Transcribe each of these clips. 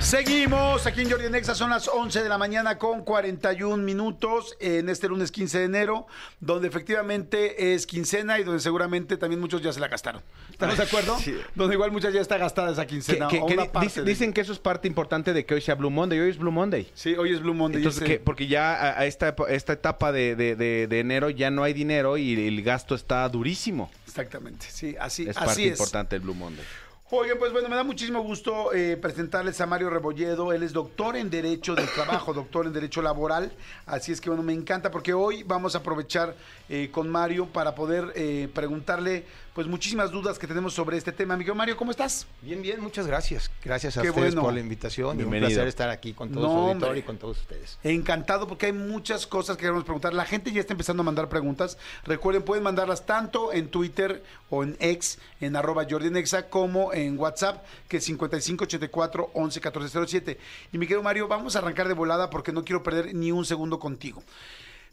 Seguimos aquí en Jordi Nexa, son las 11 de la mañana con 41 minutos en este lunes 15 de enero, donde efectivamente es quincena y donde seguramente también muchos ya se la gastaron. ¿Estamos de acuerdo? Sí. Donde igual muchas ya está gastada esa quincena. que- o una di- parte dice- de- dicen que eso es parte importante de que hoy sea Blue Monday. Hoy es Blue Monday. Sí, hoy es Blue Monday. Entonces, ese- que- porque ya a, a esta, esta etapa de, de- enero ya no hay dinero y el gasto está durísimo. Exactamente, sí, así, Es así parte es. importante del Blue Monday. Oigan, pues bueno, me da muchísimo gusto eh, presentarles a Mario Rebolledo. Él es doctor en Derecho del Trabajo, doctor en Derecho Laboral. Así es que bueno, me encanta porque hoy vamos a aprovechar eh, con Mario para poder eh, preguntarle pues muchísimas dudas que tenemos sobre este tema. Amigo Mario, ¿cómo estás? Bien, bien, muchas gracias. Gracias a Qué ustedes bueno. por la invitación y un placer estar aquí con todo No, su auditorio hombre. y con todos ustedes. Encantado porque hay muchas cosas que queremos preguntar. La gente ya está empezando a mandar preguntas. Recuerden, pueden mandarlas tanto en Twitter o en X, en arroba Jordi Nexa, como en WhatsApp, que es 5584 11 1407. Y mi querido Mario, vamos a arrancar de volada porque no quiero perder ni un segundo contigo.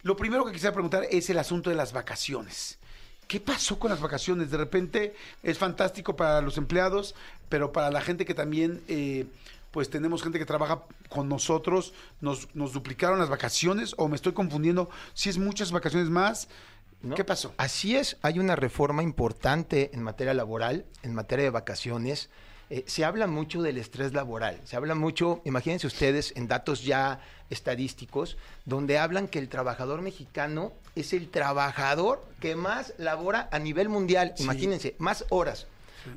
Lo primero que quisiera preguntar es el asunto de las vacaciones. ¿Qué pasó con las vacaciones? De repente es fantástico para los empleados, pero para la gente que también, eh, pues tenemos gente que trabaja con nosotros, nos, nos duplicaron las vacaciones o me estoy confundiendo. Si es muchas vacaciones más, ¿no? ¿qué pasó? Así es, hay una reforma importante en materia laboral, en materia de vacaciones. Eh, se habla mucho del estrés laboral, se habla mucho, imagínense ustedes, en datos ya estadísticos, donde hablan que el trabajador mexicano es el trabajador que más labora a nivel mundial. Sí. Imagínense, más horas.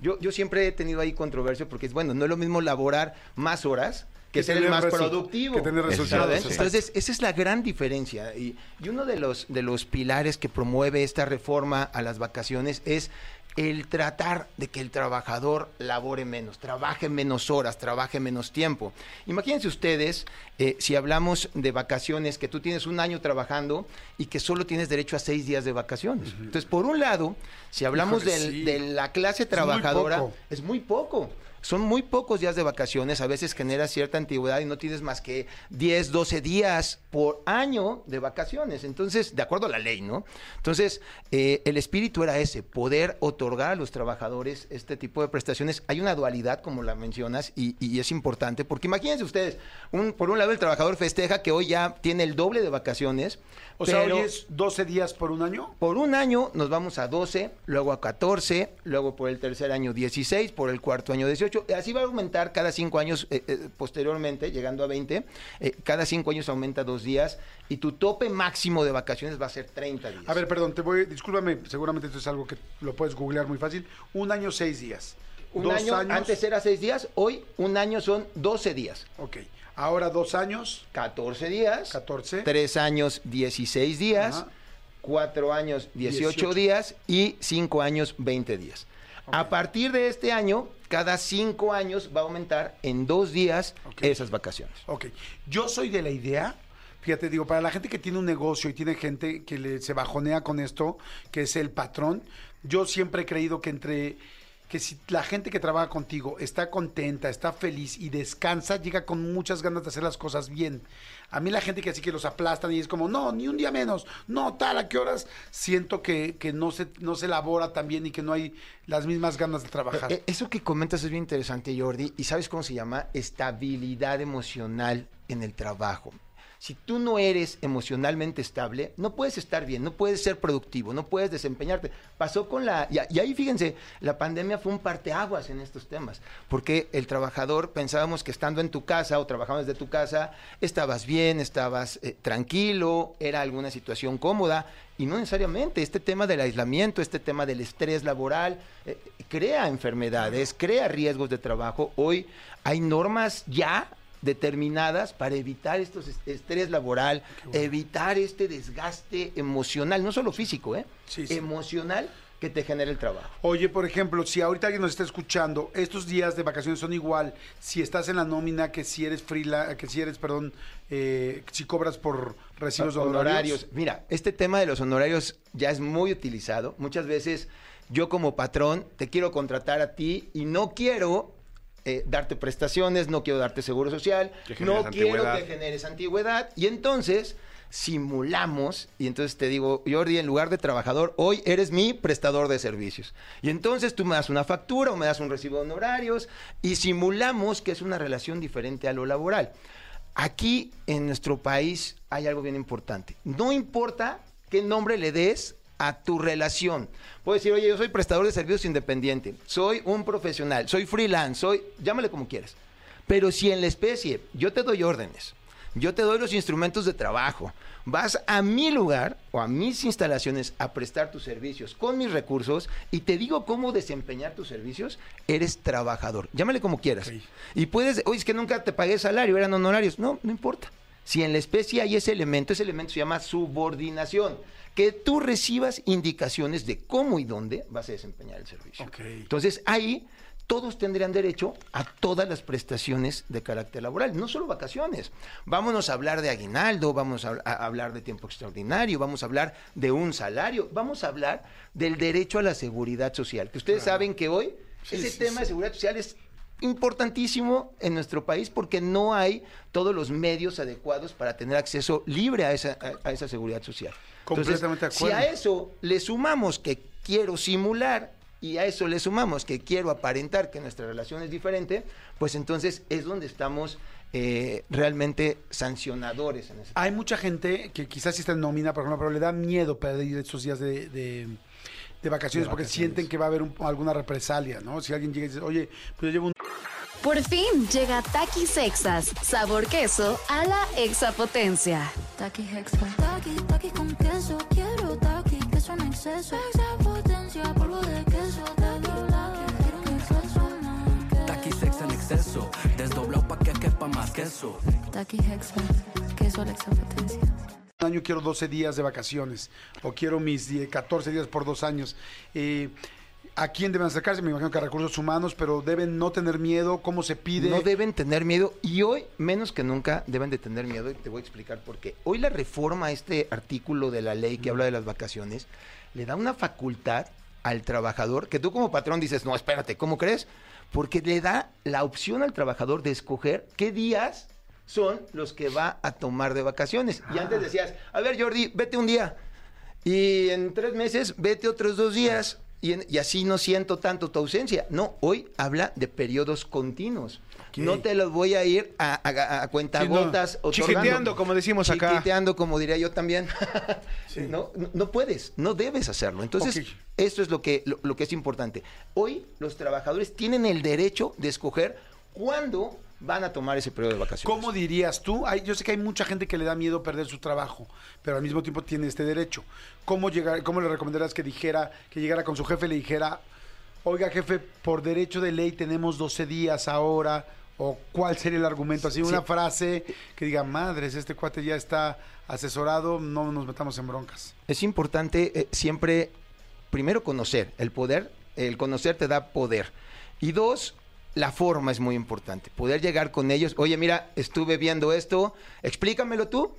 Yo, yo siempre he tenido ahí controversia porque es bueno, no es lo mismo laborar más horas que, Que ser el más productivo. que tener resultados. Entonces, esa es la gran diferencia. Y, y uno de los, de los pilares que promueve esta reforma a las vacaciones es el tratar de que el trabajador labore menos, trabaje menos horas, trabaje menos tiempo. Imagínense ustedes, eh, si hablamos de vacaciones, que tú tienes un año trabajando y que solo tienes derecho a seis días de vacaciones. Entonces, por un lado, si hablamos del- sí. de la clase muy trabajadora, poco. es muy poco. Son muy pocos días de vacaciones, a veces genera cierta antigüedad y no tienes más que 10, 12 días por año de vacaciones. Entonces, de acuerdo a la ley, ¿no? Entonces, eh, el espíritu era ese, poder otorgar a los trabajadores este tipo de prestaciones. Hay una dualidad, como la mencionas, y, y es importante, porque imagínense ustedes, un, por un lado el trabajador festeja que hoy ya tiene el doble de vacaciones. O sea, hoy es 12 días por un año. por un año nos vamos a 12, luego a 14, luego por el tercer año 16, por el cuarto año 18. Así va a aumentar cada cinco años eh, eh, posteriormente, llegando a 20. eh, cada cinco años aumenta dos días y tu tope máximo de vacaciones va a ser 30 días. A ver, perdón, te voy, discúlpame, seguramente esto es algo que lo puedes googlear muy fácil. Un año, seis días. un Dos año, años. antes era seis días, hoy un año son 12 días. Ok. Ahora dos años, 14 días. 14. Tres años, 16 días. Ajá. Cuatro años, 18, 18. días. Y cinco años, 20 días. A partir de este año, cada cinco años va a aumentar en dos días esas vacaciones. Ok, yo soy de la idea, fíjate, digo, para la gente que tiene un negocio y tiene gente que le, se bajonea con esto, que es el patrón, yo siempre he creído que entre que si la gente que trabaja contigo está contenta, está feliz y descansa, llega con muchas ganas de hacer las cosas bien. A mí la gente que así que los aplastan y es como, no, ni un día menos, no, tal, a qué horas, siento que, que no, se, no se elabora tan bien y que no hay las mismas ganas de trabajar. Eh, Eso que comentas es bien interesante, Jordi. ¿Y sabes cómo se llama? Estabilidad emocional en el trabajo. Si tú no eres emocionalmente estable, no puedes estar bien, no puedes ser productivo, no puedes desempeñarte. Pasó con la... Y, ahí fíjense, la pandemia fue un parteaguas en estos temas, porque el trabajador pensábamos que estando en tu casa o trabajando desde tu casa, estabas bien, estabas eh, tranquilo, era alguna situación cómoda, y no necesariamente. Este tema del aislamiento, este tema del estrés laboral, eh, crea enfermedades, crea riesgos de trabajo. Hoy hay normas ya determinadas para evitar estos est- estrés laboral, evitar este desgaste emocional, no solo físico, ¿eh? Sí, sí. emocional que te genere el trabajo. Oye, por ejemplo, si ahorita alguien nos está escuchando, estos días de vacaciones son igual si estás en la nómina que si eres freela, que si eres, perdón, eh, si cobras por recibos honorarios. Mira, este tema de los honorarios ya es muy utilizado. Muchas veces yo como patrón te quiero contratar a ti y no quiero eh, darte prestaciones, no quiero darte seguro social, no quiero que generes antigüedad. Y entonces simulamos y entonces te digo, Jordi, en lugar de trabajador, hoy eres mi prestador de servicios. Y entonces tú me das una factura o me das un recibo de honorarios y simulamos que es una relación diferente a lo laboral. Aquí en nuestro país hay algo bien importante. No importa qué nombre le des a tu relación. Puedes decir, oye, yo soy prestador de servicios independiente, soy un profesional, soy freelance, soy, llámale como quieras. Pero si en la especie yo te doy órdenes, yo te doy los instrumentos de trabajo, vas a mi lugar o a mis instalaciones a prestar tus servicios con mis recursos y te digo cómo desempeñar tus servicios, eres trabajador. Llámale como quieras. Y puedes, oye, es que nunca te pagué salario, eran honorarios. No, no importa. Si en la especie hay ese elemento, ese elemento se llama subordinación. Que tú recibas indicaciones de cómo y dónde vas a desempeñar el servicio. Entonces ahí todos tendrían derecho a todas las prestaciones de carácter laboral, no solo vacaciones. Vámonos a hablar de aguinaldo, vamos a, a hablar de tiempo extraordinario, vamos a hablar de un salario, vamos a hablar del derecho a la seguridad social. Que ustedes saben que hoy Sí, ese sí, tema de seguridad social es importantísimo en nuestro país porque no hay todos los medios adecuados para tener acceso libre a esa, a, a esa seguridad social. Completamente de si acuerdo. a eso le sumamos que quiero simular y a eso le sumamos que quiero aparentar que nuestra relación es diferente, pues entonces es donde estamos eh, realmente sancionadores en ese Hay mucha gente que quizás sí está en nómina, por ejemplo, pero le da miedo perder estos días de, de- de vacaciones De porque vacaciones. sienten que va a haber un- alguna represalia, ¿no? Si alguien llega y dice, oye, pues yo llevo un Por fin llega Takis Exas, sabor queso a la exapotencia. Taki Hexa. Taki, taki con queso. Quiero taki, queso en exceso. Extra potencia, polvo de queso. Taki, taki, quiero un exceso. Taqui sex en exceso, desdoblado pa' que quepa más queso. Taki Hexa. Queso a la extra potencia. año quiero 12 días de vacaciones o quiero mis 10, 14 días por dos años. Eh, ¿A quién deben acercarse? Me imagino que a recursos humanos, pero deben no tener miedo. ¿Cómo se pide? No deben tener miedo y hoy, menos que nunca, deben de tener miedo y te voy a explicar por qué. Hoy la reforma, a este artículo de la ley que habla de las vacaciones, le da una facultad al trabajador que tú como patrón dices, no, espérate, ¿cómo crees? Porque le da la opción al trabajador de escoger qué días son los que va a tomar de vacaciones. Y antes decías, a ver Jordi, vete un día. Y en tres meses, vete otros dos días. Y, en- y así no siento tanto tu ausencia. No, hoy habla de periodos continuos. No te los voy a ir a, a, a cuentagotas. otorgando. Chiquiteando, como decimos acá. Chiquiteando, como diría yo también. no, no, no puedes, no debes hacerlo. Entonces, Ok. esto es lo que, lo, lo que es importante. Hoy los trabajadores tienen el derecho de escoger cuándo van a tomar ese periodo de vacaciones. ¿Cómo dirías tú? Hay- yo sé que hay mucha gente que le da miedo perder su trabajo, pero al mismo tiempo tiene este derecho. ¿Cómo, llegar, cómo le recomendarías que dijera, que llegara con su jefe y le dijera, oiga jefe, por derecho de ley tenemos 12 días ahora? ¿O cuál sería el argumento? Así, Sí. una frase que diga, madres, este cuate ya está asesorado, no nos metamos en broncas. Es importante eh, siempre, primero, conocer. El poder, el conocer te da poder. Y dos, la forma es muy importante. Poder llegar con ellos. Oye, mira, estuve viendo esto, explícamelo tú.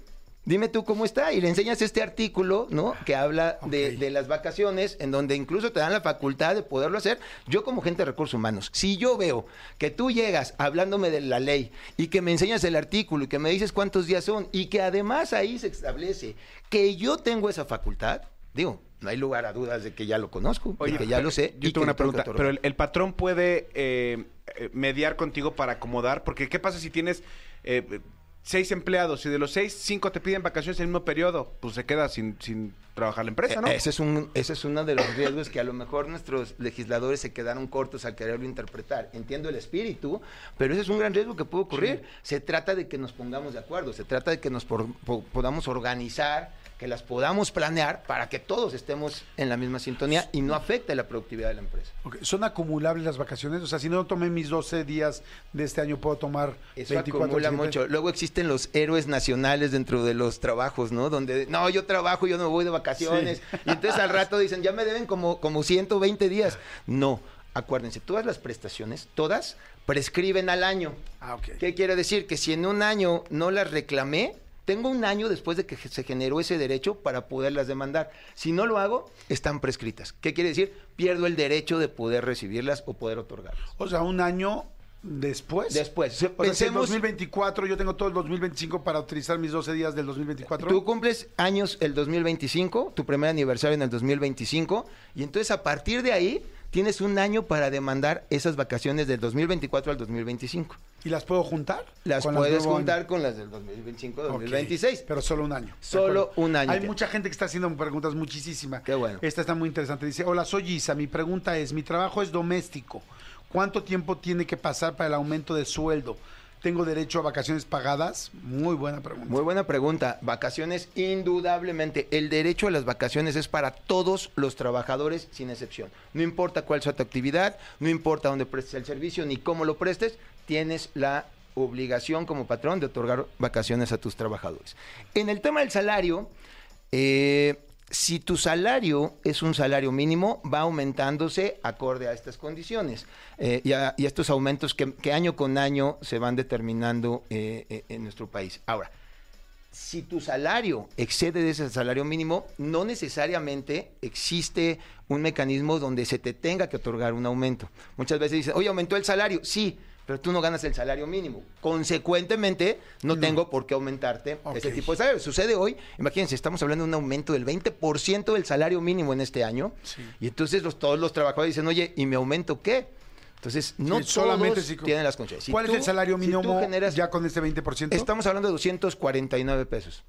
Dime tú cómo está. Y le enseñas este artículo, ¿no? Que habla de, las vacaciones, en donde incluso te dan la facultad de poderlo hacer. Yo, como gente de recursos humanos, si yo veo que tú llegas hablándome de la ley y que me enseñas el artículo y que me dices cuántos días son y que además ahí se establece que yo tengo esa facultad, digo, no hay lugar a dudas de que ya lo conozco, de que ya lo sé. Yo tengo una tengo pregunta. Pero el, el patrón puede eh, eh, mediar contigo para acomodar, porque ¿qué pasa si tienes eh, seis empleados y de los seis, cinco te piden vacaciones en el mismo periodo? Pues se queda sin, sin trabajar la empresa, ¿no? Eh, Ese es, un, ese es uno de los riesgos que a lo mejor nuestros legisladores se quedaron cortos al quererlo interpretar. Entiendo el espíritu, pero ese es un gran riesgo que puede ocurrir. Se trata de que nos pongamos de acuerdo, se trata de que nos por- po- podamos organizar que las podamos planear para que todos estemos en la misma sintonía y no afecte la productividad de la empresa. ¿Son acumulables las vacaciones? O sea, si no tomé mis 12 días de este año, ¿puedo tomar Eso 24 acumula mucho. Luego existen los héroes nacionales dentro de los trabajos, ¿no? Donde, no, yo trabajo, yo no voy de vacaciones. Y entonces al rato dicen, ya me deben como, como 120 días. No, acuérdense, todas las prestaciones, todas, prescriben al año. Ah. ¿Qué quiere decir? Que si en un año no las reclamé, tengo un año después de que se generó ese derecho para poderlas demandar. Si no lo hago, están prescritas. ¿Qué quiere decir? Pierdo el derecho de poder recibirlas o poder otorgarlas. O sea, un año después. Después, O sea, si en pensemos- 2024 yo tengo todo el 2025 para utilizar mis 12 días del 2024. Tú cumples años el 2025, tu primer aniversario en el 2025, y entonces a partir de ahí tienes un año para demandar esas vacaciones del 2024 al 2025. ¿Y las puedo juntar? Las puedes juntar año? con las del 2025, Ok, 2026. Pero solo un año. Solo un año. Hay mucha gente que está haciendo preguntas muchísima. Qué bueno. Esta está muy interesante. Dice, hola, soy Isa. Mi pregunta es, mi trabajo es doméstico. ¿Cuánto tiempo tiene que pasar para el aumento de sueldo? ¿Tengo derecho a vacaciones pagadas? Muy buena pregunta. Muy buena pregunta. Vacaciones, indudablemente. El derecho a las vacaciones es para todos los trabajadores, sin excepción. No importa cuál sea tu actividad, no importa dónde prestes el servicio ni cómo lo prestes, tienes la obligación como patrón de otorgar vacaciones a tus trabajadores. En el tema del salario, eh, si tu salario es un salario mínimo, va aumentándose acorde a estas condiciones eh, y, a, y estos aumentos que, que año con año se van determinando eh, eh, en nuestro país. Ahora, si tu salario excede de ese salario mínimo, no necesariamente existe un mecanismo donde se te tenga que otorgar un aumento. Muchas veces dicen, oye, aumentó el salario. Sí, pero tú no ganas el salario mínimo. Consecuentemente, no, tengo por qué aumentarte Ok. ese tipo de salario. Sucede hoy, imagínense, estamos hablando de un aumento del 20% del salario mínimo en este año. Y entonces los, todos los trabajadores dicen, oye, ¿y mi aumento qué? Entonces, no Sí, solamente todos si- tienen las condiciones. Si ¿Cuál tú- es el salario mínimo generas- ya con este 20%? Estamos hablando de 249 pesos.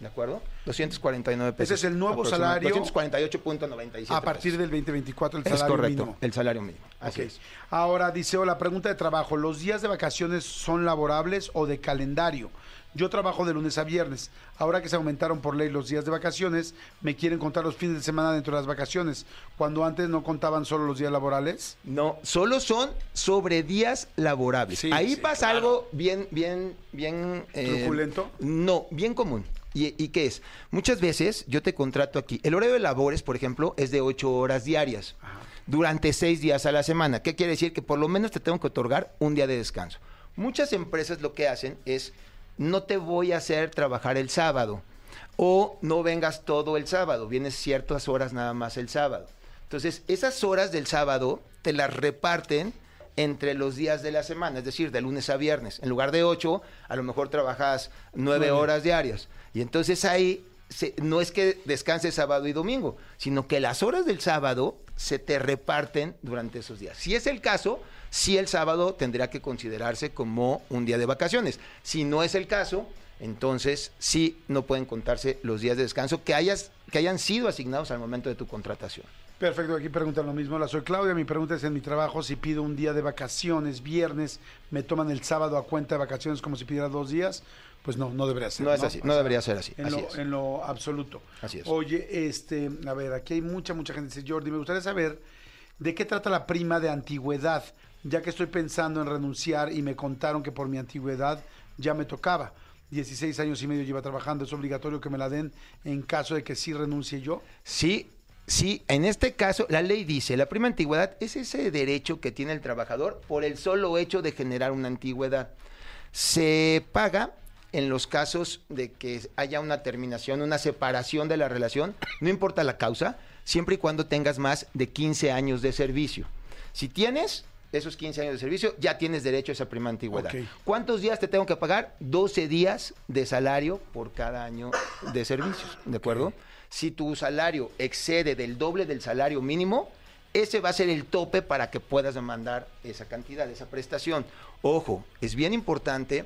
¿De acuerdo? 249 pesos. Ese es el nuevo salario 248.97. a partir pesos. del 2024 el Es salario correcto, mínimo. el salario mínimo. Así es. Ahora dice, la pregunta de trabajo, ¿los días de vacaciones son laborables o de calendario? Yo trabajo de lunes a viernes. Ahora que se aumentaron por ley los días de vacaciones, me quieren contar los fines de semana dentro de las vacaciones, cuando antes no contaban solo los días laborales. No, solo son sobre días laborables. Sí, Ahí sí, pasa claro. algo bien, bien, bien... eh, ¿Truculento? No, bien común. ¿Y, ¿Y qué es? Muchas veces yo te contrato aquí. El horario de labores, por ejemplo, es de ocho horas diarias durante seis días a la semana. ¿Qué quiere decir? Que por lo menos te tengo que otorgar un día de descanso. Muchas empresas lo que hacen es, no te voy a hacer trabajar el sábado o no vengas todo el sábado, vienes ciertas horas nada más el sábado. Entonces, esas horas del sábado te las reparten entre los días de la semana, es decir, de lunes a viernes. En lugar de ocho, a lo mejor trabajas Nueve. horas diarias. Y entonces ahí se- no es que descanses sábado y domingo, sino que las horas del sábado se te reparten durante esos días. Si es el caso, sí el sábado tendrá que considerarse como un día de vacaciones. Si no es el caso, entonces sí no pueden contarse los días de descanso que, hayas, que hayan sido asignados al momento de tu contratación. Perfecto, aquí preguntan lo mismo. Hola, soy Claudia. Mi pregunta es en mi trabajo, si pido un día de vacaciones, viernes, me toman el sábado a cuenta de vacaciones como si pidiera dos días. Pues no, no debería ser. No es así, no O debería ser así, En, así lo, es. en lo absoluto. Así es. Oye, este, a ver, aquí hay mucha, mucha gente. Dice, Jordi, me gustaría saber de qué trata la prima de antigüedad, ya que estoy pensando en renunciar y me contaron que por mi antigüedad ya me tocaba. 16 años y medio lleva trabajando, es obligatorio que me la den en caso de que sí renuncie yo. Sí, sí, en este caso la ley dice, la prima antigüedad es ese derecho que tiene el trabajador por el solo hecho de generar una antigüedad. Se paga en los casos de que haya una terminación, una separación de la relación, no importa la causa, siempre y cuando tengas más de 15 años de servicio. Si tienes esos 15 años de servicio, ya tienes derecho a esa prima antigüedad. ¿Cuántos días te tengo que pagar? 12 días de salario por cada año de servicios, ¿de acuerdo? Si tu salario excede del doble del salario mínimo, ese va a ser el tope para que puedas demandar esa cantidad, esa prestación. Ojo, es bien importante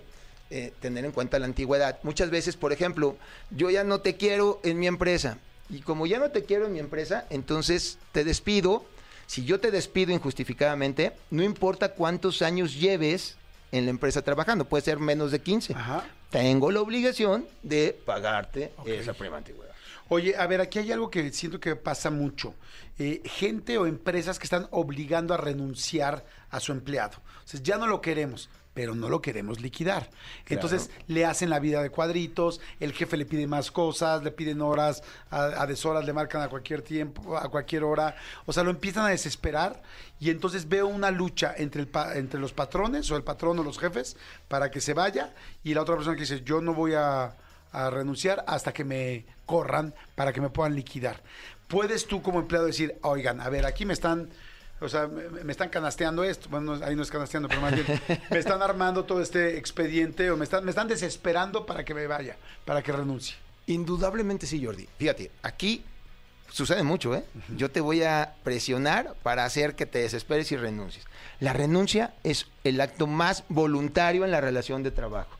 eh, tener en cuenta la antigüedad. Muchas veces, por ejemplo, yo ya no te quiero en mi empresa. Y como ya no te quiero en mi empresa, entonces te despido. Si yo te despido injustificadamente, no importa cuántos años lleves en la empresa trabajando, puede ser menos de 15. Ajá. Tengo la obligación de pagarte esa prima antigüedad. Oye, a ver, aquí hay algo que siento que pasa mucho. Eh, gente o empresas que están obligando a renunciar a su empleado. O sea, ya no lo queremos, pero no lo queremos liquidar. Entonces le hacen la vida de cuadritos, el jefe le pide más cosas, le piden horas, a, a deshoras le marcan a cualquier tiempo, a cualquier hora. O sea, lo empiezan a desesperar y entonces veo una lucha entre, el pa- entre los patrones o el patrón o los jefes para que se vaya y la otra persona que dice, yo no voy a a renunciar hasta que me corran para que me puedan liquidar. Puedes tú como empleado decir, oigan, a ver, aquí me están, o sea, me, me están canasteando esto, bueno, no, ahí no es canasteando, pero más bien, me están armando todo este expediente o me están, me están desesperando para que me vaya, para que renuncie. Indudablemente sí, Jordi. Fíjate, aquí sucede mucho, ¿eh? Yo te voy a presionar para hacer que te desesperes y renuncies. La renuncia es el acto más voluntario en la relación de trabajo.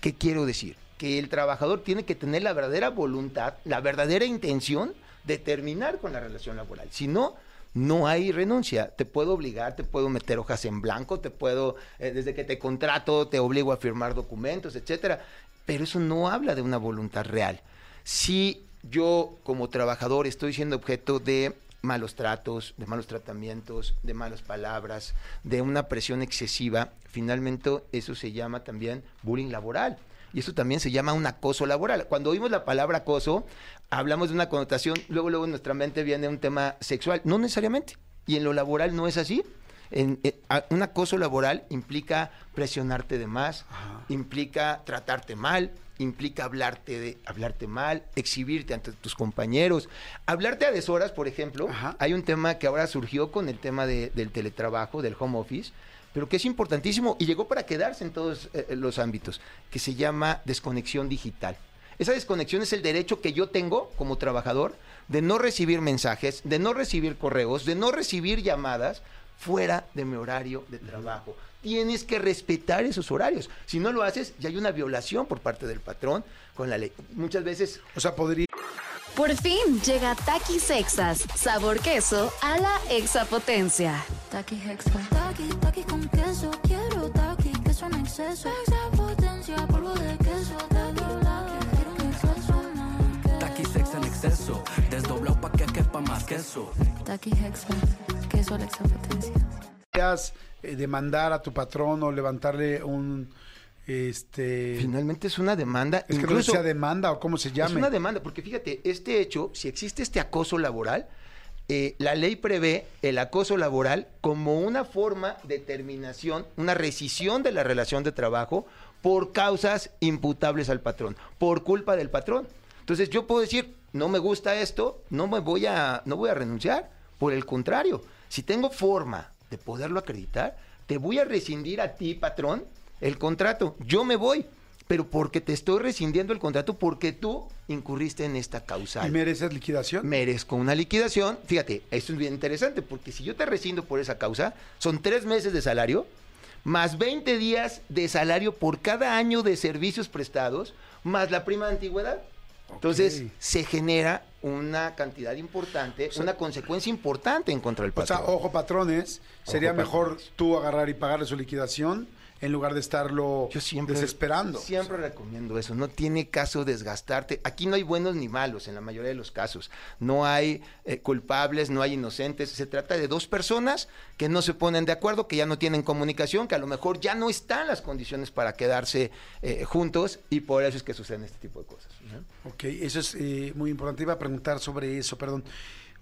¿Qué quiero decir? Que el trabajador tiene que tener la verdadera voluntad, la verdadera intención de terminar con la relación laboral. Si no, no hay renuncia. Te puedo obligar, te puedo meter hojas en blanco, te puedo, eh, desde que te contrato, te obligo a firmar documentos, etcétera. Pero eso no habla de una voluntad real. Si yo como trabajador estoy siendo objeto de malos tratos, de malos tratamientos, de malas palabras, de una presión excesiva, finalmente eso se llama también bullying laboral. Y eso también se llama un acoso laboral. Cuando oímos la palabra acoso, hablamos de una connotación, luego, luego en nuestra mente viene un tema sexual. No necesariamente. Y en lo laboral no es así. En, eh, a- un acoso laboral implica presionarte de más, implica tratarte mal, implica hablarte de hablarte mal, exhibirte ante tus compañeros, hablarte a deshoras, por ejemplo. Ajá. Hay un tema que ahora surgió con el tema de- del teletrabajo, del home office, pero que es importantísimo y llegó para quedarse en todos eh, los ámbitos, que se llama desconexión digital. Esa desconexión es el derecho que yo tengo como trabajador de no recibir mensajes, de no recibir correos, de no recibir llamadas fuera de mi horario de trabajo. Tienes que respetar esos horarios. Si no lo haces, ya hay una violación por parte del patrón con la ley. Muchas veces O sea, podría... Por fin llega Takis Sexas, sabor queso a la exapotencia. Taki Hexa. Taki, taki con queso. Quiero taki, queso en exceso. Extra potencia, polvo de queso. Desdoblado, quiero un exceso. Taqui sex en exceso, desdoblado pa' que quepa más queso. Taki Hexa. Queso a la extra potencia. podrías, eh, demandar a tu patrón o levantarle un... Este... finalmente es una demanda. es que no incluso- sea demanda o cómo se llame. Es una demanda, porque fíjate, este hecho, si existe este acoso laboral, eh, la ley prevé el acoso laboral como una forma de terminación, una rescisión de la relación de trabajo por causas imputables al patrón, por culpa del patrón. Entonces yo puedo decir, no me gusta esto, no me voy a, no voy a renunciar. Por el contrario, si tengo forma de poderlo acreditar, te voy a rescindir a ti, patrón, el contrato. Yo me voy, pero porque te estoy rescindiendo el contrato porque tú incurriste en esta causal. ¿Y mereces liquidación? Merezco una liquidación. Fíjate, esto es bien interesante porque si yo te rescindo por esa causa, son tres meses de salario, más 20 días de salario por cada año de servicios prestados, más la prima de antigüedad. Entonces, se genera una cantidad importante, una consecuencia importante en contra del O patrón. sea, ojo patrones, sería mejor tú agarrar y pagarle su liquidación en lugar de estarlo Yo siempre desesperando. Siempre recomiendo eso. No tiene caso desgastarte. Aquí no hay buenos ni malos en la mayoría de los casos. No hay eh, culpables, no hay inocentes. Se trata de dos personas que no se ponen de acuerdo, que ya no tienen comunicación, que a lo mejor ya no están las condiciones para quedarse eh, juntos y por eso es que suceden este tipo de cosas. ¿no? Ok, eso es eh, muy importante. Iba a preguntar sobre eso, perdón.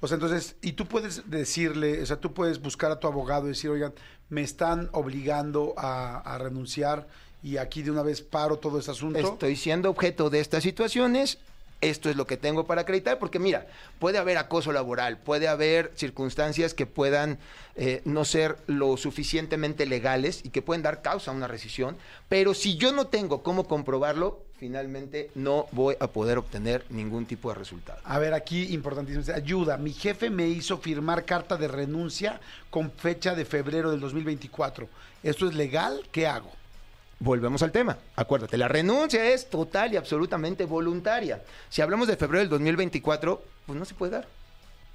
O sea, entonces, y tú puedes decirle, o sea, tú puedes buscar a tu abogado y decir, oigan, me están obligando a, renunciar y aquí de una vez paro todo ese asunto. Estoy siendo objeto de estas situaciones. Esto es lo que tengo para acreditar, porque mira, puede haber acoso laboral, puede haber circunstancias que puedan eh, no ser lo suficientemente legales y que pueden dar causa a una rescisión, pero si yo no tengo cómo comprobarlo, finalmente no voy a poder obtener ningún tipo de resultado. A ver, aquí importantísimo. Ayuda, mi jefe me hizo firmar carta de renuncia con fecha de febrero del 2024. ¿Esto es legal? ¿Qué hago? Volvemos al tema. Acuérdate, la renuncia es total y absolutamente voluntaria. Si hablamos de febrero del 2024, pues no se puede dar.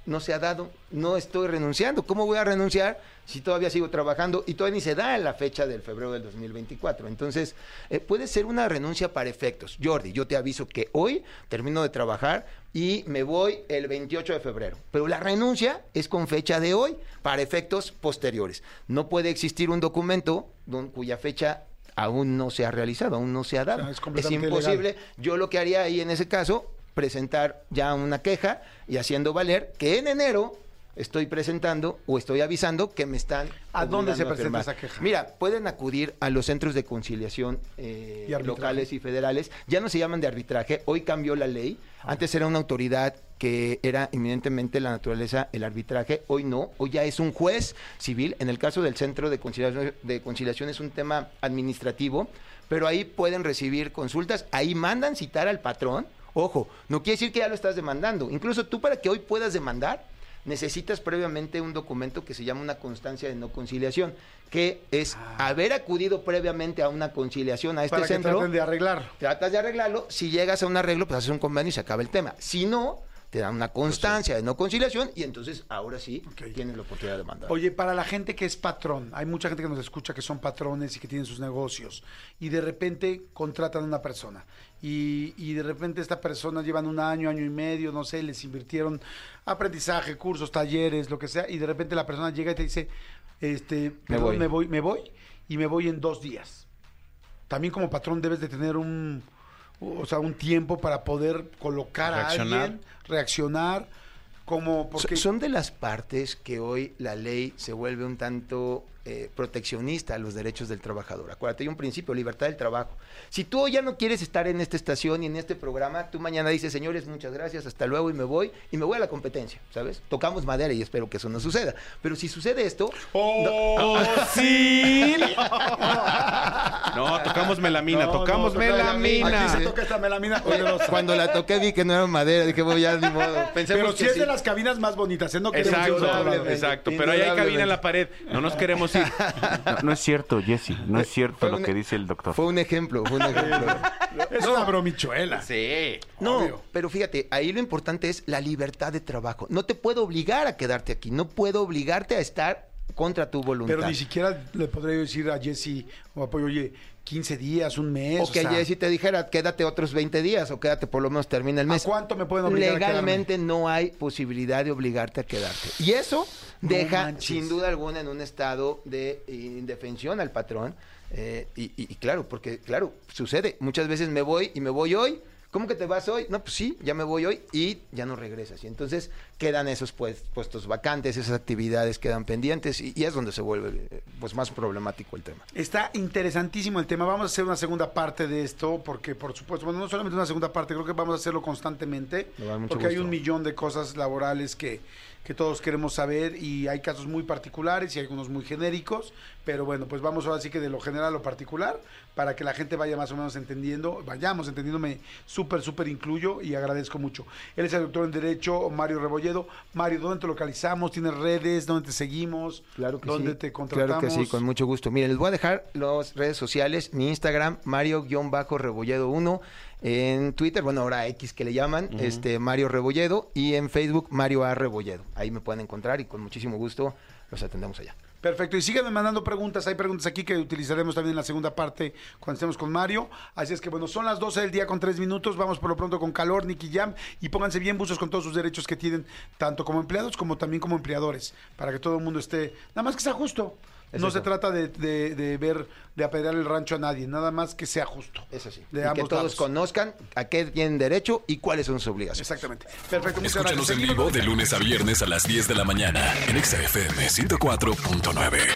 No se ha dado, no estoy renunciando. ¿Cómo voy a renunciar si todavía sigo trabajando y todavía ni se da la fecha del febrero del 2024? Entonces, eh, puede ser una renuncia para efectos. Jordi, yo te aviso que hoy termino de trabajar y me voy el 28 de febrero. Pero la renuncia es con fecha de hoy para efectos posteriores. No puede existir un documento don- cuya fecha aún no se ha realizado, aún no se ha dado. O sea, es imposible. Yo lo que haría ahí en ese caso, presentar ya una queja y haciendo valer que en enero estoy presentando o estoy avisando que me están... ¿A dónde se presenta esa queja? Mira, pueden acudir a los centros de conciliación eh, locales y federales. Ya no se llaman de arbitraje, hoy cambió la ley. Antes era una autoridad que era eminentemente la naturaleza el arbitraje, hoy no, hoy ya es un juez civil. En el caso del centro de conciliación, de conciliación es un tema administrativo, pero ahí pueden recibir consultas, ahí mandan citar al patrón. Ojo, no quiere decir que ya lo estás demandando. Incluso tú para que hoy puedas demandar, necesitas previamente un documento que se llama una constancia de no conciliación, que es haber acudido previamente a una conciliación a este Ah. que centro. traten de arreglar. Tratas de arreglarlo, si llegas a un arreglo, pues haces un convenio y se acaba el tema. Si no, te dan una constancia de no conciliación y entonces ahora sí Ok. tienes la oportunidad de demandar. Oye, para la gente que es patrón, hay mucha gente que nos escucha que son patrones y que tienen sus negocios y de repente contratan a una persona y, y de repente esta persona llevan un año, año y medio, no sé, les invirtieron aprendizaje, cursos, talleres, lo que sea y de repente la persona llega y te dice, este, perdón, voy. me voy, me voy y me voy en dos días. También como patrón debes de tener un, o sea, un tiempo para poder colocar a Reaccionar. alguien, reaccionar, como porque Son de las partes que hoy la ley se vuelve un tanto eh, proteccionista a los derechos del trabajador. Acuérdate, hay un principio, libertad del trabajo. Si tú ya no quieres estar en esta estación y en este programa, tú mañana dices, señores, muchas gracias, hasta luego y me voy, y me voy a la competencia, ¿sabes? Tocamos madera y espero que eso no suceda. Pero si sucede esto, ¡Oh, sí! No, tocamos melamina, No, tocamos no, melamina. Aquí se toca esta melamina poderosa. cuando la toqué vi que no era madera, dije, voy ya ni modo. Pensemos Pero que si es sí. de las cabinas más bonitas, ¿eh? No queremos ir Exacto. Indudablemente, exacto. Pero ahí hay cabina en la pared. No nos queremos ir. No, no es cierto, Jesse, no es cierto lo un- que dice el doctor. Fue un ejemplo, fue un ejemplo. Es una bromichuela. Sí. No, Obvio. pero fíjate, ahí lo importante es la libertad de trabajo. No te puedo obligar a quedarte aquí, no puedo obligarte a estar contra tu voluntad. Pero ni siquiera le podría decir a Jesse o apoyo, oye, 15 días, un mes. o que sea, Jessy te dijera, quédate otros 20 días o quédate por lo menos termina el ¿A mes. cuánto me pueden obligar a Legalmente no hay posibilidad de obligarte a quedarte. Y eso deja, manches. sin duda alguna, en un estado de indefensión al patrón. eh, y, y- y claro, porque, claro, sucede. Muchas veces me voy y me voy hoy. ¿Cómo que te vas hoy? No, pues sí, ya me voy hoy y ya no regresas. Y entonces quedan esos pues- puestos vacantes, esas actividades quedan pendientes y, y es donde se vuelve eh, pues más problemático el tema. Está interesantísimo el tema. Vamos a hacer una segunda parte de esto, porque por supuesto, bueno, no solamente una segunda parte, creo que vamos a hacerlo constantemente, porque hay un millón de cosas laborales que, que todos queremos saber y hay casos muy particulares y algunos muy genéricos, pero bueno, pues vamos ahora sí que de lo general a lo particular, para que la gente vaya más o menos entendiendo, vayamos entendiéndome súper, súper incluyo y agradezco mucho. Él es el doctor en Derecho, Mario Rebolledo. Mario, ¿dónde te localizamos? ¿Tienes redes? ¿Dónde te seguimos? Claro que ¿Dónde sí. te contratamos? Claro que sí, con mucho gusto. Miren, les voy a dejar las redes sociales, mi Instagram, Mario-Rebolledo 1, en Twitter, bueno, ahora X que le llaman, este Mario Rebolledo, y en Facebook, Mario A. Rebolledo. Ahí me pueden encontrar y con muchísimo gusto los atendemos allá. Perfecto, y síganme mandando preguntas. Hay preguntas aquí que utilizaremos también en la segunda parte cuando estemos con Mario. Así es que bueno, son las 12 del día con 3 minutos. Vamos por lo pronto con calor, Nicky Jam. Y pónganse bien buzos con todos sus derechos que tienen, tanto como empleados como también como empleadores, para que todo el mundo esté. Nada más que sea justo. Es no eso. se trata de, de- de ver, de apedrear el rancho a nadie, nada más que sea justo. Es así. De y que ambos todos lados. conozcan a qué tienen derecho y cuáles son sus obligaciones. Exactamente. Perfecto, muchas Escúchanos gracias. en vivo de lunes a viernes a las 10 de la mañana en Exa FM 104.9.